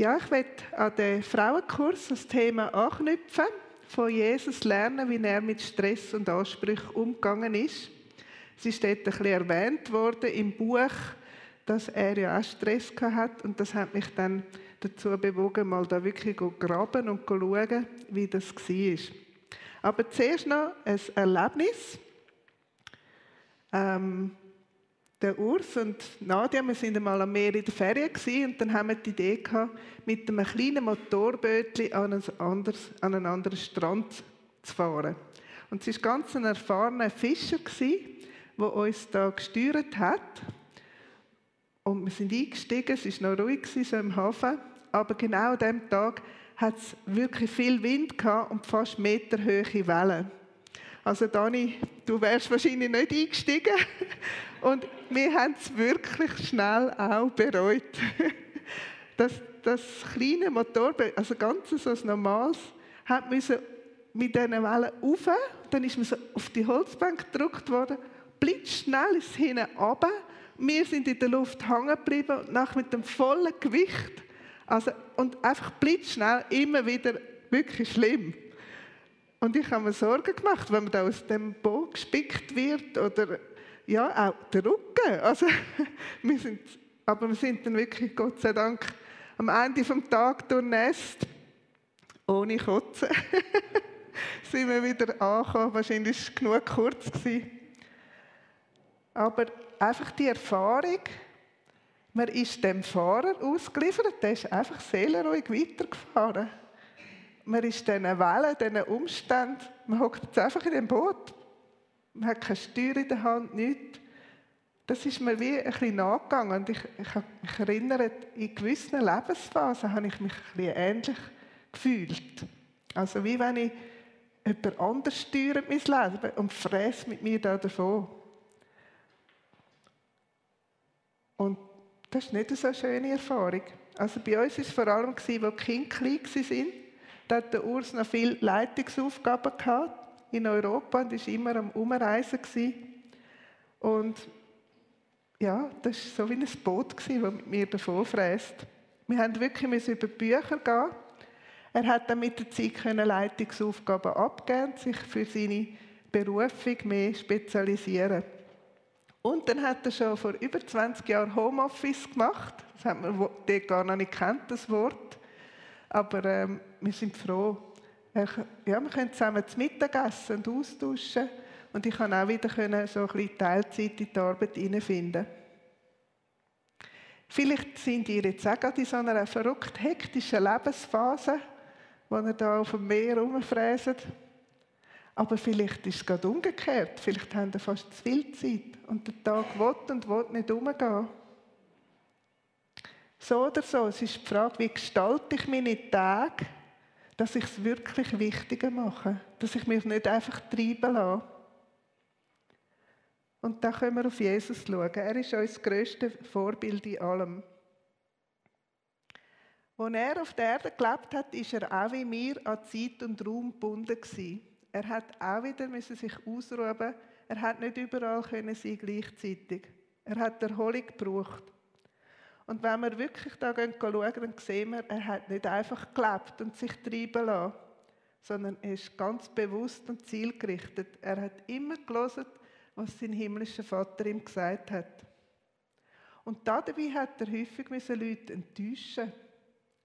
Ja, ich werde an den Frauenkurs das Thema anknüpfen, von Jesus lernen, wie er mit Stress und Ansprüchen umgegangen ist. Es ist dort ein bisschen erwähnt worden im Buch, dass er ja auch Stress hat und das hat mich dann dazu bewogen, mal da wirklich zu graben und zu schauen, wie das war. Aber zuerst noch ein Erlebnis. Ähm, der Urs und Nadia, wir sind einmal am Meer in der Ferien und dann haben wir die Idee gehabt, mit einem kleinen Motorbötchen an, ein anderes, an einen anderen Strand zu fahren. Und es war ganz ein erfahrener Fischer, der uns da gesteuert hat. Und wir sind eingestiegen, es war noch ruhig so im Hafen, aber genau an diesem Tag hat es wirklich viel Wind gehabt und fast meterhohe Wellen. Also Dani, du wärst wahrscheinlich nicht eingestiegen. Und wir haben es wirklich schnell auch bereut. Das, das kleine Motorboot, also ganz so ein normales, hat müssen mit diesen Wellen rauf, dann ist man so auf die Holzbank gedrückt worden, blitzschnell ist es hinten runter, wir sind in der Luft hängen geblieben und nach mit dem vollen Gewicht, also, und einfach blitzschnell immer wieder wirklich schlimm. Und ich habe mir Sorgen gemacht, wenn man da aus dem Boot gespickt wird oder ja, auch der Rücken. Also, wir sind, aber wir sind dann wirklich, Gott sei Dank, am Ende des Tages durchnässt, ohne Kotzen. sind wir wieder angekommen. Wahrscheinlich war es genug kurz. Gewesen. Aber einfach die Erfahrung, man ist dem Fahrer ausgeliefert, der ist einfach seelenruhig weitergefahren man ist diesen Wellen, diesen Umständen, man hockt jetzt einfach in dem Boot, man hat keine Steuer in der Hand, nichts. Das ist mir wie ein bisschen nachgegangen. Und ich, ich mich erinnere, in gewissen Lebensphasen habe ich mich ein bisschen ähnlich gefühlt. Also wie wenn ich jemand anders steuert mein Leben und fräst mit mir da davon. Und das ist nicht so eine schöne Erfahrung. Also bei uns war es vor allem, als die Kinder klein waren, da hat der Urs noch viele Leitungsaufgaben gehabt in Europa und war immer am Umreisen. Und ja, das war so wie ein Boot, das mit mir davon fräst. Wir haben wirklich über Bücher gehen. Er hat dann mit der Zeit Leitungsaufgaben abgeben, sich für seine Berufung mehr spezialisieren. Und dann hat er schon vor über 20 Jahren Homeoffice gemacht. Das hat man dort gar noch nicht kennt, das Wort. Aber ähm, wir sind froh. Ja, wir können zusammen zu Mittag essen und austauschen. Und ich kann auch wieder können, so ein bisschen Teilzeit in die Arbeit hineinfinden. Vielleicht sind ihr jetzt auch gerade in so einer verrückt hektischen Lebensphase, wo ihr da auf dem Meer rumfräset. Aber vielleicht ist es gerade umgekehrt. Vielleicht haben ihr fast zu viel Zeit und der Tag will und will nicht umgehen. So oder so, es ist die Frage, wie gestalte ich meine Tage, dass ich es wirklich wichtiger mache, dass ich mich nicht einfach treiben lasse. Und da können wir auf Jesus schauen. Er ist unser grösstes Vorbild in allem. Als er auf der Erde gelebt hat, ist er auch wie mir an Zeit und Raum gebunden. Er hat auch wieder müssen sich ausruhen. Er hat nicht überall können sein gleichzeitig. Er hat Erholung gebraucht. Und wenn wir wirklich da schauen, dann sehen wir, er hat nicht einfach gelebt und sich treiben lassen, sondern er ist ganz bewusst und zielgerichtet. Er hat immer gelesen, was sein himmlischer Vater ihm gesagt hat. Und dabei hat er häufig Leute enttäuschen.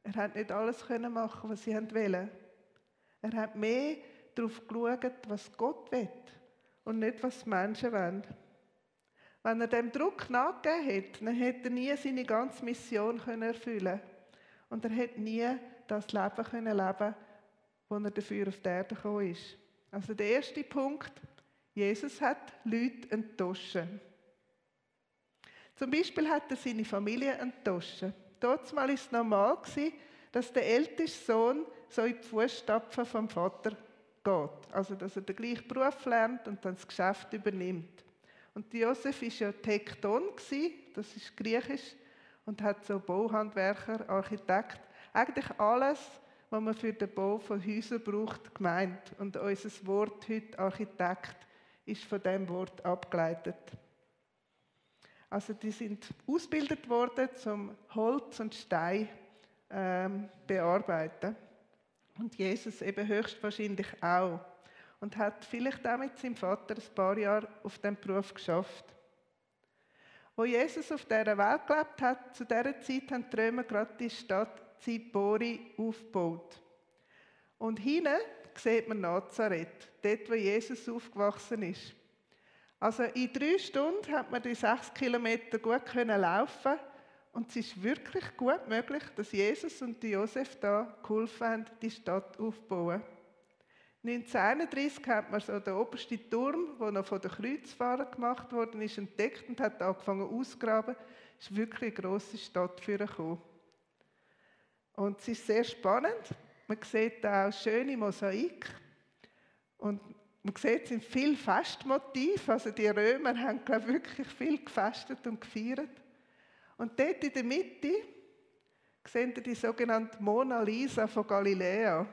Er hat nicht alles machen, was sie wollen. Er hat mehr darauf geschaut, was Gott will und nicht, was Menschen wollen. Wenn er dem Druck nachgegeben hätte, dann hätte er nie seine ganze Mission erfüllen können. Und er hätte nie das Leben können leben wo er dafür auf die Erde gekommen ist. Also der erste Punkt, Jesus hat Leute enttäuscht. Zum Beispiel hat er seine Familie enttäuscht. Dort war es normal, dass der älteste Sohn so in die Fußstapfen vom Vater geht. Also, dass er den gleichen Beruf lernt und dann das Geschäft übernimmt. Und Josef war ja Tekton, das ist griechisch, und hat so Bauhandwerker, Architekt, eigentlich alles, was man für den Bau von Häusern braucht, gemeint. Und unser Wort heute, Architekt, ist von dem Wort abgeleitet. Also die sind ausgebildet worden zum Holz und Stein ähm, bearbeiten. Und Jesus eben höchstwahrscheinlich auch. Und hat vielleicht auch mit seinem Vater ein paar Jahre auf dem Beruf geschafft. Wo Jesus auf dieser Welt gelebt hat, zu dieser Zeit haben die Römer gerade die Stadt Zipori aufgebaut. Und hinten sieht man Nazareth, dort, wo Jesus aufgewachsen ist. Also in drei Stunden hat man die sechs Kilometer gut können laufen und es ist wirklich gut möglich, dass Jesus und Josef da geholfen haben, die Stadt aufzubauen. 1931 hat man so den obersten Turm, der noch von den Kreuzfahrern gemacht worden ist, entdeckt und hat angefangen auszugraben. Es ist wirklich eine grosse Stadt für gekommen. Und es ist sehr spannend. Man sieht auch schöne Mosaik. Und man sieht, es sind viele Festmotive. Also die Römer haben, glaube ich, wirklich viel gefestet und gefeiert. Und dort in der Mitte sehen Sie die sogenannte Mona Lisa von Galiläa.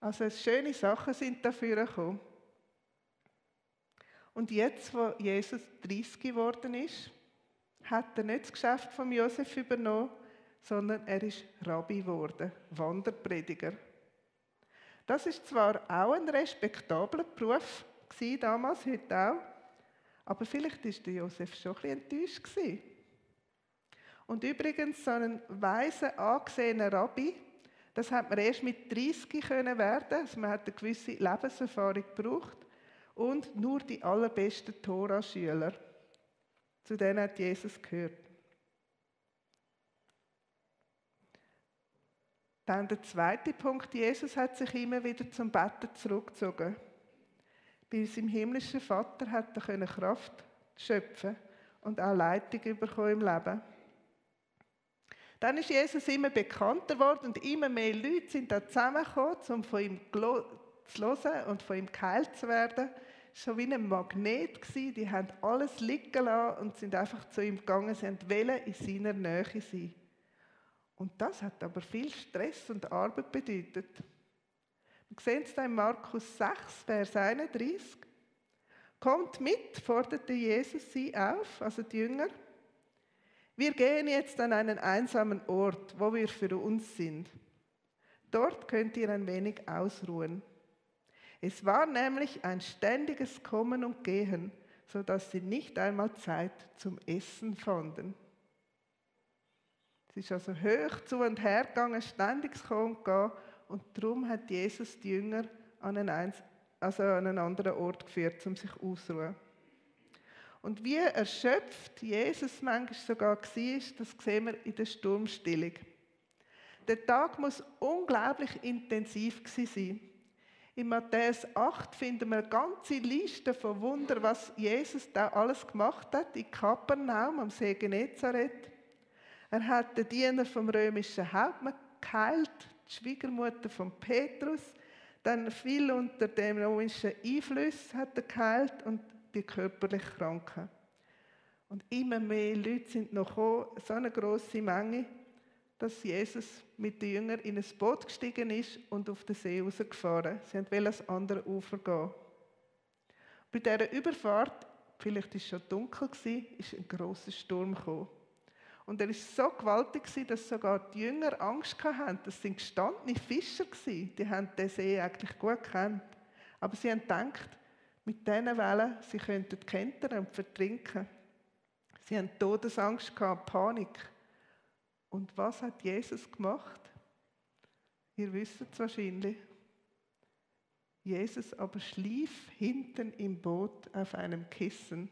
Also schöne Sachen sind dafür gekommen. Und jetzt, wo Jesus 30 geworden ist, hat er nicht das Geschäft von Josef übernommen, sondern er ist Rabbi geworden, Wanderprediger. Das ist zwar auch ein respektabler Beruf gewesen, damals, heute auch, aber vielleicht ist der Josef schon ein bisschen enttäuscht gewesen. Und übrigens, so ein weiser, angesehener Rabbi, das hat man erst mit 30 können werden. Also man hat eine gewisse Lebenserfahrung gebraucht und nur die allerbesten Tora-Schüler. Zu denen hat Jesus gehört. Dann der zweite Punkt, Jesus hat sich immer wieder zum Betten zurückgezogen. Bei seinem himmlischen Vater hat er Kraft schöpfen und auch Leitung bekommen im Leben. Dann ist Jesus immer bekannter geworden und immer mehr Leute sind da zusammengekommen, um von ihm zu hören und von ihm geheilt zu werden. So wie ein Magnet. Die haben alles liegen lassen und sind einfach zu ihm gegangen. Sie wollten in seiner Nähe sein. Und das hat aber viel Stress und Arbeit bedeutet. Wir sehen es in Markus 6, Vers 31. Kommt mit, forderte Jesus sie auf, also die Jünger. Wir gehen jetzt an einen einsamen Ort, wo wir für uns sind. Dort könnt ihr ein wenig ausruhen. Es war nämlich ein ständiges Kommen und Gehen, so dass sie nicht einmal Zeit zum Essen fanden. Es ist also hoch zu und her gegangen, ständiges Kommen und Gehen. Und darum hat Jesus die Jünger an einen, also an einen anderen Ort geführt, um sich auszuruhen. Und wie erschöpft Jesus manchmal sogar war, das sehen wir in der Sturmstillung. Der Tag muss unglaublich intensiv sein. In Matthäus 8 finden wir eine ganze Liste von Wunder, was Jesus da alles gemacht hat, in Kapernaum am See Genezareth. Er hat den Diener vom römischen Hauptmann geheilt, die Schwiegermutter von Petrus, dann viel unter dem römischen Einfluss hat er geheilt und die körperlich Kranken. Und immer mehr Leute sind noch gekommen, so eine große Menge, dass Jesus mit den Jüngern in ein Boot gestiegen ist und auf den See rausgefahren. Sie wollten ans andere Ufer gehen. Bei dieser Überfahrt, vielleicht war es schon dunkel, ist ein großer Sturm gekommen. Und er war so gewaltig, dass sogar die Jünger Angst hatten. Das sind gestandene Fischer. Die haben den See eigentlich gut gekannt. Aber sie haben gedacht, mit diesen Wellen, sie könnten kentern und vertrinken. Sie haben Todesangst gehabt, Panik. Und was hat Jesus gemacht? Ihr wisst es wahrscheinlich. Jesus aber schlief hinten im Boot auf einem Kissen.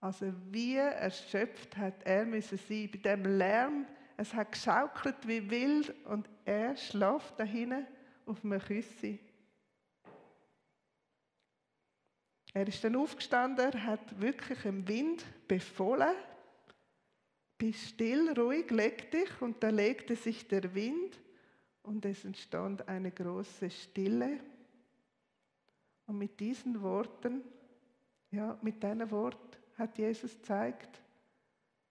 Also wie erschöpft hat er müssen sein bei dem Lärm. Es hat geschaukelt wie wild und er schlaft da hinten auf einem Küssi. Er ist dann aufgestanden, hat wirklich im Wind befohlen, bist still, ruhig, leg dich. Und da legte sich der Wind und es entstand eine große Stille. Und mit diesen Worten, ja, mit diesen Worten hat Jesus gezeigt,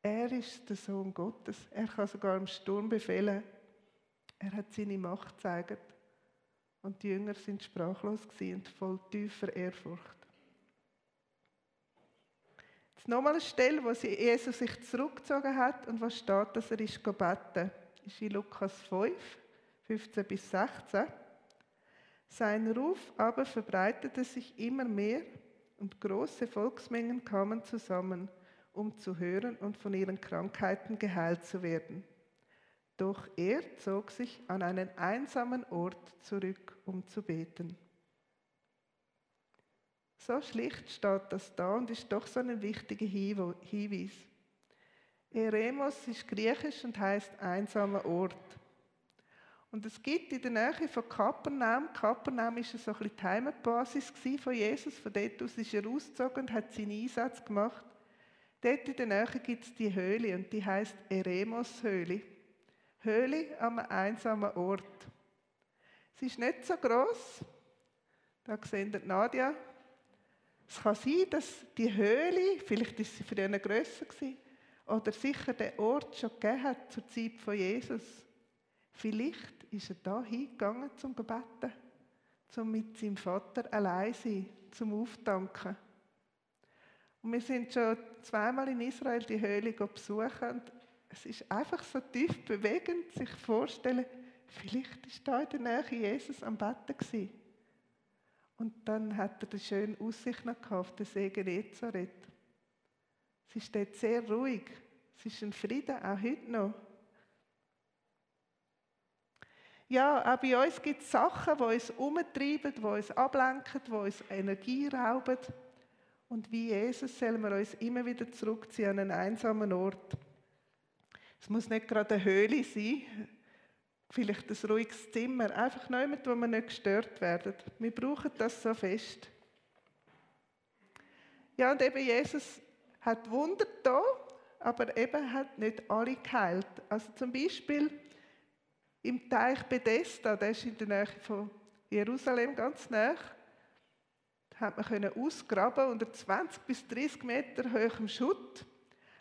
er ist der Sohn Gottes. Er kann sogar im Sturm befehlen. Er hat seine Macht gezeigt. Und die Jünger sind sprachlos und voll tiefer Ehrfurcht. Jetzt nochmal eine Stelle, wo Jesus sich zurückgezogen hat und was steht, dass er ist beten. Ist in Lukas 5, 15 bis 16. Sein Ruf aber verbreitete sich immer mehr und große Volksmengen kamen zusammen, um zu hören und von ihren Krankheiten geheilt zu werden. Doch er zog sich an einen einsamen Ort zurück, um zu beten. So schlicht steht das da und ist doch so ein wichtiger Hinweis. Eremos ist griechisch und heißt einsamer Ort. Und es gibt in der Nähe von Kapernaum, Kapernaum war so ein bisschen die Heimatbasis von Jesus, von dort aus ist er ausgezogen und hat seinen Einsatz gemacht. Dort in der Nähe gibt es die Höhle und die heißt Eremos-Höhle. Höhle am einsamen Ort. Sie ist nicht so groß. Da sehen ihr Nadia. Es kann sein, dass die Höhle, vielleicht ist sie für ihn grösser gewesen, oder sicher der Ort schon gegeben hat zur Zeit von Jesus. Vielleicht ist er da hingegangen zum Gebeten, zum mit seinem Vater allein sein, zum Auftanken. Und wir sind schon zweimal in Israel die Höhle besuchen und es ist einfach so tief bewegend, sich vorzustellen, vielleicht ist da in der Nähe Jesus am Betten gewesen. Und dann hat er die schöne Aussicht noch auf den See Genezareth. Ist dort sehr ruhig. Es ist ein Frieden, auch heute noch. Ja, auch bei uns gibt es Sachen, die uns umtreiben, die uns ablenken, die uns Energie rauben. Und wie Jesus sollen wir uns immer wieder zurückziehen an einen einsamen Ort. Es muss nicht gerade eine Höhle sein, vielleicht ein ruhiges Zimmer, einfach niemand, wo wir nicht gestört werden. Wir brauchen das so fest. Ja, und eben Jesus hat Wunder da, aber eben hat nicht alle geheilt. Also zum Beispiel im Teich Bethesda, der ist in der Nähe von Jerusalem ganz nah, hat man können ausgraben unter 20 bis 30 Meter hohem Schutt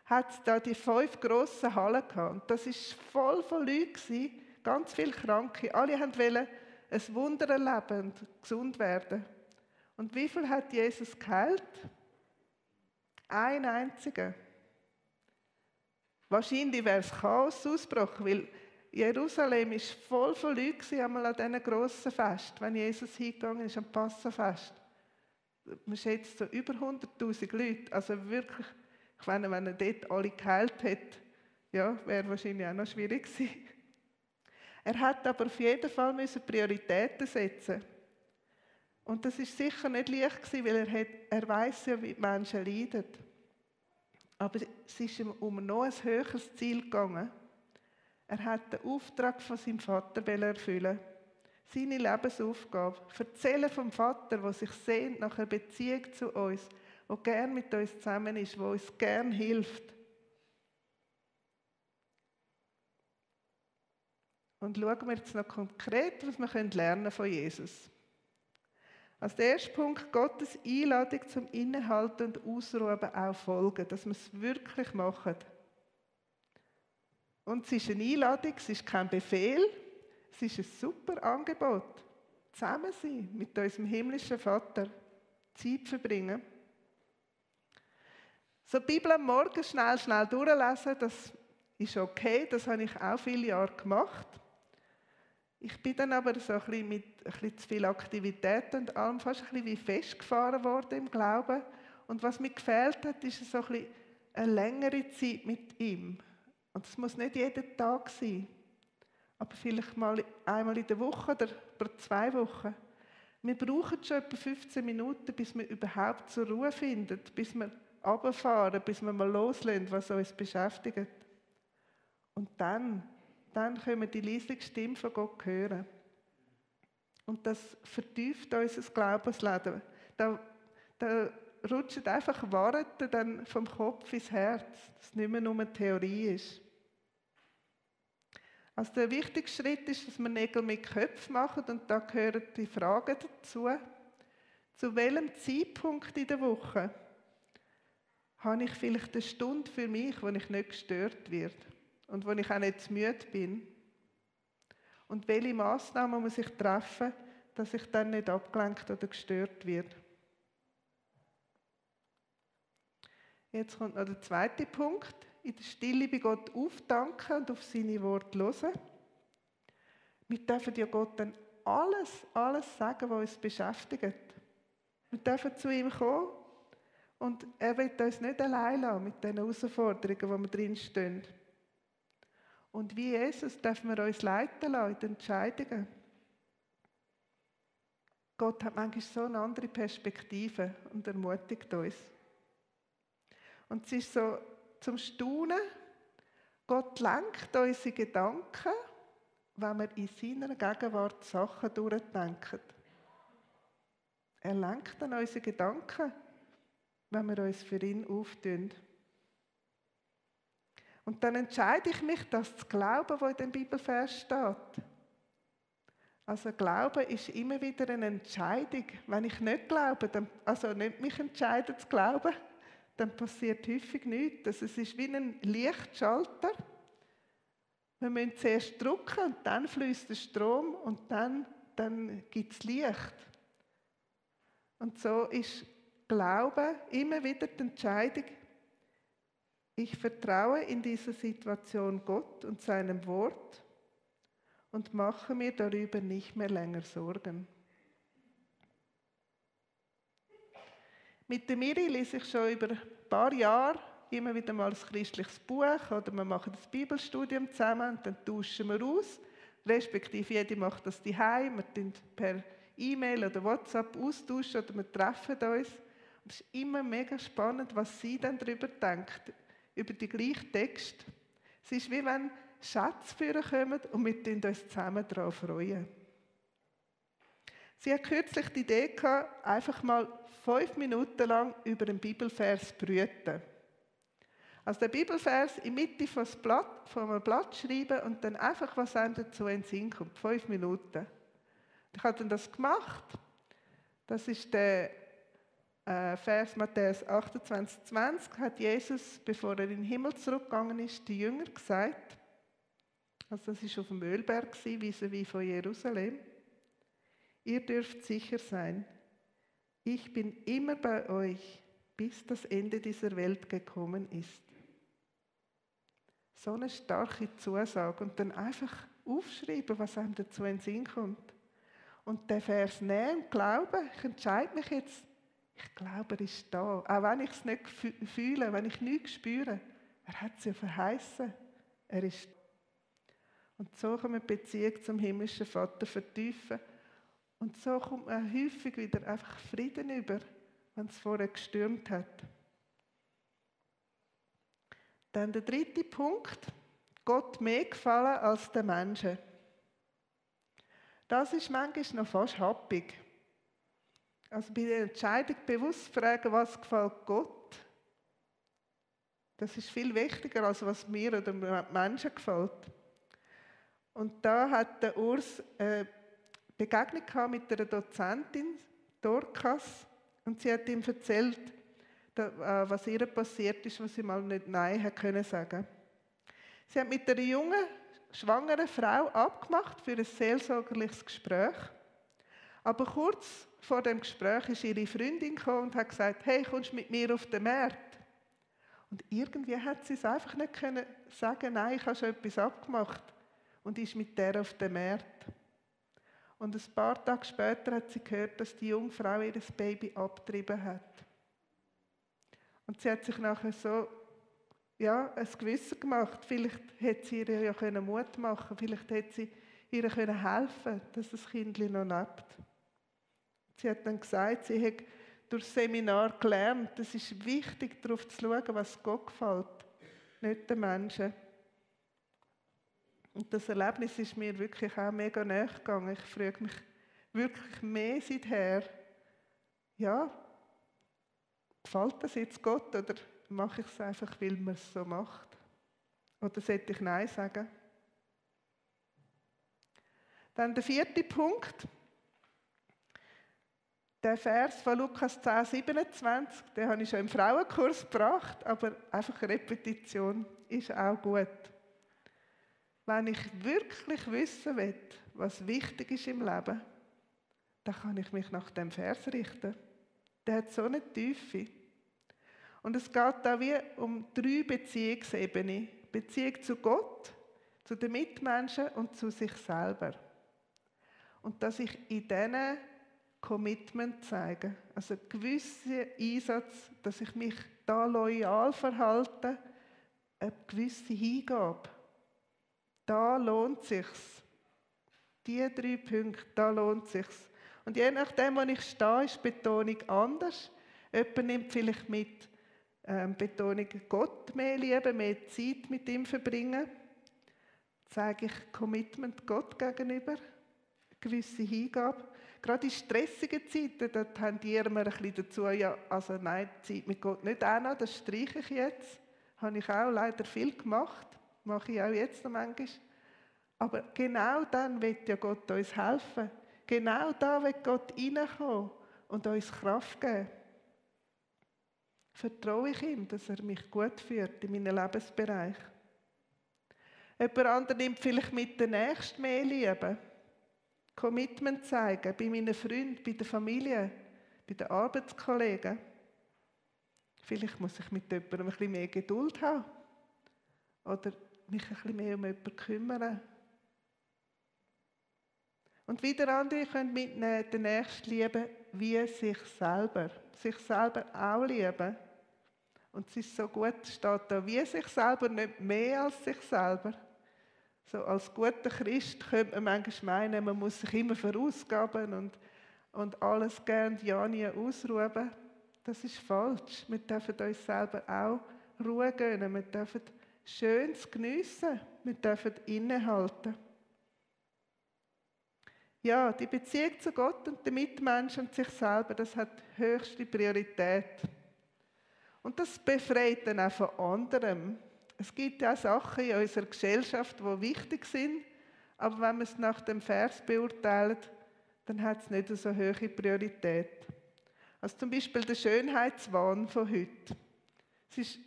hat da die fünf grossen Hallen gehabt. Und das ist voll von Leuten, ganz viele Kranke. Alle wollten ein Wunder erleben und gesund werden. Und wie viel hat Jesus geheilt? Ein einziger. Wahrscheinlich wäre es Chaos ausgebrochen, weil Jerusalem ist voll von Leuten einmal an diesen grossen Fest, wenn Jesus hingegangen ist am Passafest. Man schätzt so über 100'000 Leute, also wirklich ich meine, wenn er dort alle geheilt hätte, ja, wäre wahrscheinlich auch noch schwierig gewesen. Er hat aber auf jeden Fall müssen Prioritäten setzen. Und das ist sicher nicht leicht gewesen, weil er, hat, er weiß ja, wie die Menschen leiden. Aber es ist ihm um noch ein höheres Ziel gegangen. Er hat den Auftrag von seinem Vater erfüllen. Seine Lebensaufgabe. Erzählen vom Vater, der sich sehnt nach einer Beziehung zu uns, der gern mit uns zusammen ist, der uns gern hilft. Und schauen wir jetzt noch konkret, was wir lernen von Jesus. Als der erste Punkt, Gottes Einladung zum Innehalten und Ausruhen auch folgen, dass wir es wirklich machen. Und es ist eine Einladung, es ist kein Befehl, es ist ein super Angebot. Zusammen sein mit unserem himmlischen Vater, Zeit verbringen. So die Bibel am Morgen schnell, schnell durchlesen, das ist okay, das habe ich auch viele Jahre gemacht. Ich bin dann aber so ein bisschen mit ein bisschen zu viel Aktivität und allem fast ein bisschen wie festgefahren worden im Glauben. Und was mir gefehlt hat, ist so ein bisschen eine längere Zeit mit ihm. Und das muss nicht jeden Tag sein, aber vielleicht mal einmal in der Woche oder pro zwei Wochen. Wir brauchen schon etwa 15 Minuten, bis wir überhaupt zur Ruhe finden, bis wir runterfahren, bis wir mal loslösen, was uns beschäftigt. Und dann, dann können wir die leise Stimme von Gott hören. Und das vertieft unser Glaubensleben. Da, da rutscht einfach Worte dann vom Kopf ins Herz, dass es nicht mehr nur eine Theorie ist. Also der wichtigste Schritt ist, dass wir Nägel mit Köpfen machen und da gehören die Fragen dazu. Zu welchem Zeitpunkt in der Woche habe ich vielleicht eine Stunde für mich, wo ich nicht gestört werde und wo ich auch nicht zu müde bin? Und welche Massnahmen muss ich treffen, dass ich dann nicht abgelenkt oder gestört werde? Jetzt kommt noch der zweite Punkt. In der Stille bei Gott aufdanken und auf seine Worte hören. Wir dürfen ja Gott dann alles, alles sagen, was uns beschäftigt. Wir dürfen zu ihm kommen und er wird uns nicht allein lassen mit den Herausforderungen, wo wir drinstehen. Und wie Jesus dürfen wir uns leiten lassen in den Entscheidungen. Gott hat manchmal so eine andere Perspektive und ermutigt uns. Und es ist so zum Staunen, Gott lenkt unsere Gedanken, wenn wir in seiner Gegenwart Sachen durchdenken. Er lenkt dann unsere Gedanken, wenn wir uns für ihn auftun. Und dann entscheide ich mich, das zu glauben, was in dem Bibelvers steht. Also Glauben ist immer wieder eine Entscheidung. Wenn ich nicht glaube, dann, also nicht mich entscheide zu glauben, dann passiert häufig nichts. Also es ist wie ein Lichtschalter. Wir müssen zuerst drücken und dann fließt der Strom und dann, dann gibt es Licht. Und so ist Glaube immer wieder die Entscheidung, ich vertraue in dieser Situation Gott und seinem Wort und mache mir darüber nicht mehr länger Sorgen. Mit der Miri lese ich schon über ein paar Jahre immer wieder mal ein christliches Buch oder wir machen das Bibelstudium zusammen und dann tauschen wir aus. Respektive jeder macht das daheim, wir tun per E-Mail oder WhatsApp austauschen oder wir treffen uns. Es ist immer mega spannend, was sie dann darüber denkt über den gleichen Text. Es ist wie wenn Schätzführer kommen und wir uns zusammen darauf freuen. Sie hat kürzlich die Idee gehabt, einfach mal fünf Minuten lang über einen Bibelvers brüten. Also den Bibelvers in Mitte von Blatt, von einem Blatt schreiben und dann einfach, was einem dazu in den Sinn kommt. Fünf Minuten. Ich habe dann das gemacht. Das ist der Vers Matthäus 28, 20 hat Jesus, bevor er in den Himmel zurückgegangen ist, die Jünger gesagt, also das ist auf dem Ölberg wie von Jerusalem, ihr dürft sicher sein, ich bin immer bei euch, bis das Ende dieser Welt gekommen ist. So eine starke Zusage und dann einfach aufschreiben, was einem dazu in den Sinn kommt. Und der Vers nehmen glauben, ich entscheide mich jetzt, ich glaube, er ist da. Auch wenn ich es nicht fühle, wenn ich nichts spüre. Er hat es ja verheißen. Er ist da. Und so kann man die Beziehung zum himmlischen Vater vertiefen. Und so kommt man häufig wieder einfach Frieden über, wenn es vorher gestürmt hat. Dann der dritte Punkt. Gott mehr gefallen als den Menschen. Das ist manchmal noch fast happig. Also bei der Entscheidung bewusst fragen, was gefällt Gott. Das ist viel wichtiger, als was mir oder Menschen gefällt. Und da hat der Urs eine Begegnung mit einer Dozentin, Dorcas, und sie hat ihm erzählt, äh, was ihr passiert ist, was sie mal nicht Nein hat können sagen. Sie hat mit einer jungen, schwangeren Frau abgemacht für ein seelsorgerliches Gespräch. Aber kurz vor dem Gespräch ist ihre Freundin gekommen und hat gesagt, hey, kommst du mit mir auf den Markt? Und irgendwie hat sie es einfach nicht können sagen, nein, ich habe schon etwas abgemacht. Und ist mit der auf den Markt. Und ein paar Tage später hat sie gehört, dass die Jungfrau ihr Baby abgetrieben hat. Und sie hat sich nachher so ja, ein Gewissen gemacht. Vielleicht hätte sie ihr ja Mut machen können. Vielleicht hätte sie ihr helfen können, dass das Kind noch lebt. Sie hat dann gesagt, sie hat durch Seminar gelernt, es ist wichtig, darauf zu schauen, was Gott gefällt, nicht den Menschen. Und das Erlebnis ist mir wirklich auch mega nahe gegangen. Ich frage mich wirklich mehr seither, ja, gefällt das jetzt Gott oder mache ich es einfach, weil man es so macht? Oder sollte ich Nein sagen? Dann der vierte Punkt. Der Vers von Lukas 10, 27, den habe ich schon im Frauenkurs gebracht, aber einfach Repetition ist auch gut. Wenn ich wirklich wissen will, was wichtig ist im Leben, dann kann ich mich nach dem Vers richten. Der hat so eine Tiefe. Und es geht da wie um drei Beziehungsebenen. Beziehung zu Gott, zu den Mitmenschen und zu sich selber. Und dass ich in diesen Commitment zeige, also einen gewissen Einsatz, dass ich mich da loyal verhalte, eine gewisse Hingabe. Da lohnt sich's. Die drei Punkte, da lohnt sich's. Und je nachdem, wo ich stehe, ist die Betonung anders. Jemand nimmt vielleicht mit ähm, Betonung Gott mehr lieben, mehr Zeit mit ihm verbringen. Zeige ich Commitment Gott gegenüber, eine gewisse Hingabe. Gerade in stressigen Zeiten, da tendieren wir ein bisschen dazu, ja, also nein, Zeit mit Gott nicht noch, das streiche ich jetzt. Habe ich auch leider viel gemacht, mache ich auch jetzt noch manchmal. Aber genau dann wird ja Gott uns helfen. Genau da wird Gott reinkommen und uns Kraft geben. Vertraue ich ihm, dass er mich gut führt in meinem Lebensbereich. Jemand anderes nimmt vielleicht mit der Nächsten mehr Liebe. Commitment zeigen bei meinen Freunden, bei der Familie, bei den Arbeitskollegen. Vielleicht muss ich mit jemandem ein bisschen mehr Geduld haben. Oder mich ein bisschen mehr um jemanden kümmern. Und wieder andere können mitnehmen, den Nächsten lieben wie sich selber. Sich selber auch lieben. Und es ist so gut, steht da, wie sich selber, nicht mehr als sich selber. So als guter Christ könnte man manchmal meinen, man muss sich immer verausgaben und, und alles gern ja nie ausruhen. Das ist falsch. Wir dürfen uns selber auch Ruhe gönnen. Wir dürfen Schönes geniessen. Wir dürfen innehalten. Ja, die Beziehung zu Gott und den Mitmenschen und sich selber, das hat höchste Priorität. Und das befreit dann auch von anderem. Es gibt ja Sachen in unserer Gesellschaft, die wichtig sind, aber wenn man es nach dem Vers beurteilt, dann hat es nicht so hohe Priorität. Also zum Beispiel der Schönheitswahn von heute. Es ist,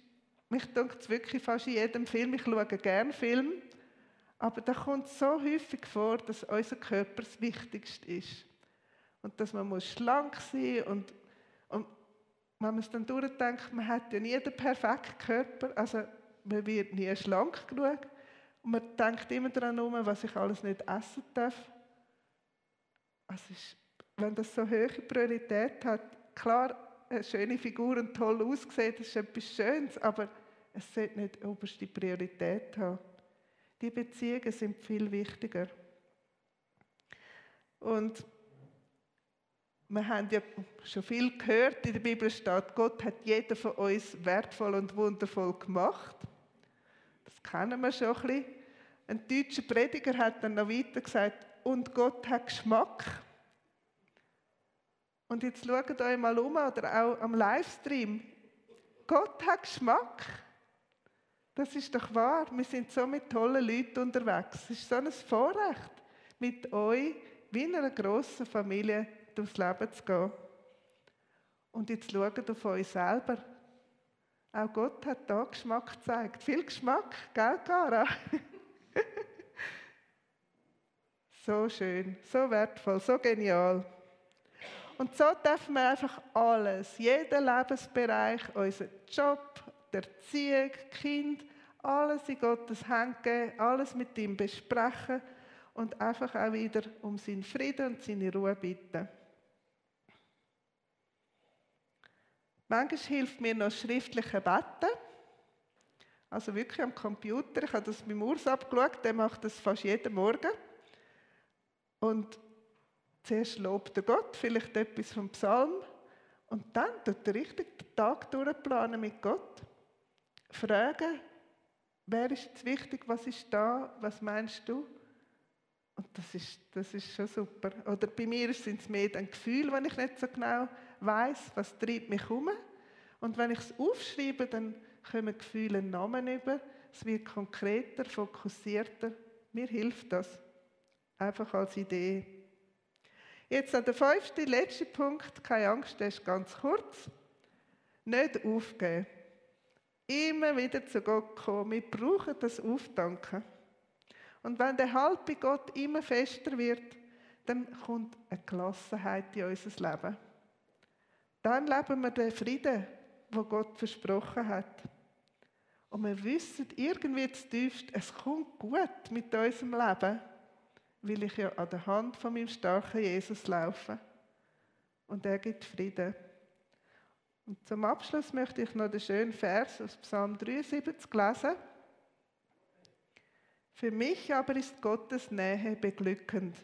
mich denkt es wirklich fast in jedem Film, ich schaue gerne Film, aber da kommt so häufig vor, dass unser Körper das Wichtigste ist. Und dass man muss schlank sein und, und wenn man es dann durchdenkt, man hat ja nie den perfekten Körper, also man wird nie schlank genug und man denkt immer daran um, was ich alles nicht essen darf. Also ist, wenn das so hohe Priorität hat, klar, eine schöne Figur und toll aussehen, das ist etwas Schönes, aber es sollte nicht oberste Priorität haben. Die Beziehungen sind viel wichtiger. Und wir haben ja schon viel gehört, in der Bibel steht, Gott hat jeden von uns wertvoll und wundervoll gemacht. Das kennen wir schon ein bisschen. Ein deutscher Prediger hat dann noch weiter gesagt, und Gott hat Geschmack. Und jetzt schaut euch mal um, oder auch am Livestream. Gott hat Geschmack. Das ist doch wahr. Wir sind so mit tollen Leuten unterwegs. Es ist so ein Vorrecht, mit euch wie in einer grossen Familie durchs Leben zu gehen. Und jetzt schaut auf euch selber. Auch Gott hat da Geschmack gezeigt. Viel Geschmack, gell, Cara? so schön, so wertvoll, so genial. Und so dürfen wir einfach alles, jeden Lebensbereich, unseren Job, die Erziehung, Kind, alles in Gottes Hand geben, alles mit ihm besprechen und einfach auch wieder um seinen Frieden und seine Ruhe bitten. Manchmal hilft mir noch schriftliche Beten. Also wirklich am Computer. Ich habe das mit Urs abgeschaut, der macht das fast jeden Morgen. Und zuerst lobt er Gott, vielleicht etwas vom Psalm. Und dann tut er richtig den Tag durchplanen mit Gott. Fragen, wer ist jetzt wichtig, was ist da, was meinst du? Und das ist, das ist schon super. Oder bei mir sind es mehr ein Gefühl, wenn ich nicht so genau weiß, was treibt mich um. Und wenn ich es aufschreibe, dann kommen Gefühle einen Namen über. Es wird konkreter, fokussierter. Mir hilft das. Einfach als Idee. Jetzt an der fünfte, letzte Punkt. Keine Angst, der ist ganz kurz. Nicht aufgeben. Immer wieder zu Gott kommen. Wir brauchen das Aufdanken. Und wenn der Halt bei Gott immer fester wird, dann kommt eine Gelassenheit in unser Leben. Dann leben wir den Frieden, was Gott versprochen hat. Und wir wissen irgendwie zutiefst, es kommt gut mit unserem Leben, weil ich ja an der Hand von meinem starken Jesus laufe. Und er gibt Frieden. Und zum Abschluss möchte ich noch den schönen Vers aus Psalm 73 lesen. Für mich aber ist Gottes Nähe beglückend.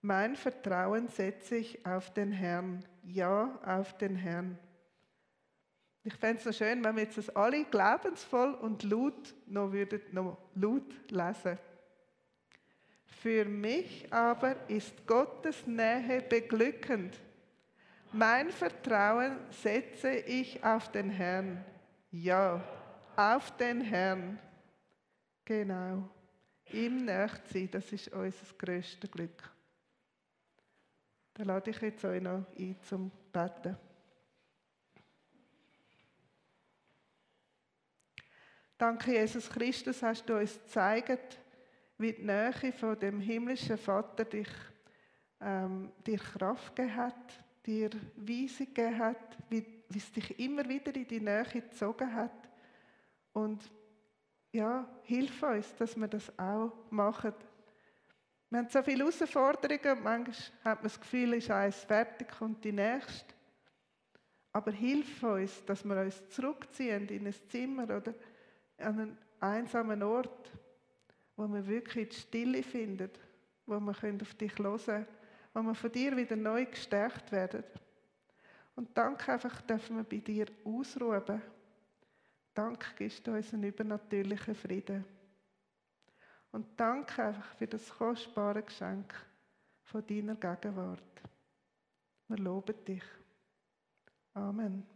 Mein Vertrauen setze ich auf den Herrn, ja, auf den Herrn. Ich fände es so schön, wenn wir jetzt das alle glaubensvoll und laut noch, würden, noch laut lesen. Für mich aber ist Gottes Nähe beglückend. Mein Vertrauen setze ich auf den Herrn. Ja, auf den Herrn. Genau. Ihm nächt sein, das ist unser grösstes Glück. Dann lade ich jetzt euch noch ein zum Beten. Danke, Jesus Christus, hast du uns gezeigt, wie die Nähe von dem himmlischen Vater dich, ähm, dir Kraft gegeben hat, dir Weisung gegeben hat, wie, wie es dich immer wieder in die Nähe gezogen hat. Und ja, hilf uns, dass wir das auch machen. Wir haben so viele Herausforderungen und manchmal hat man das Gefühl, ist eins fertig und die nächste. Aber hilf uns, dass wir uns zurückziehen in ein Zimmer oder an einen einsamen Ort, wo wir wirklich die Stille finden, wo wir auf dich hören können, wo wir von dir wieder neu gestärkt werden. Und Dank einfach dürfen wir bei dir ausruhen. Dank gibst du uns einen übernatürlichen Frieden. Und danke einfach für das kostbare Geschenk von deiner Gegenwart. Wir loben dich. Amen.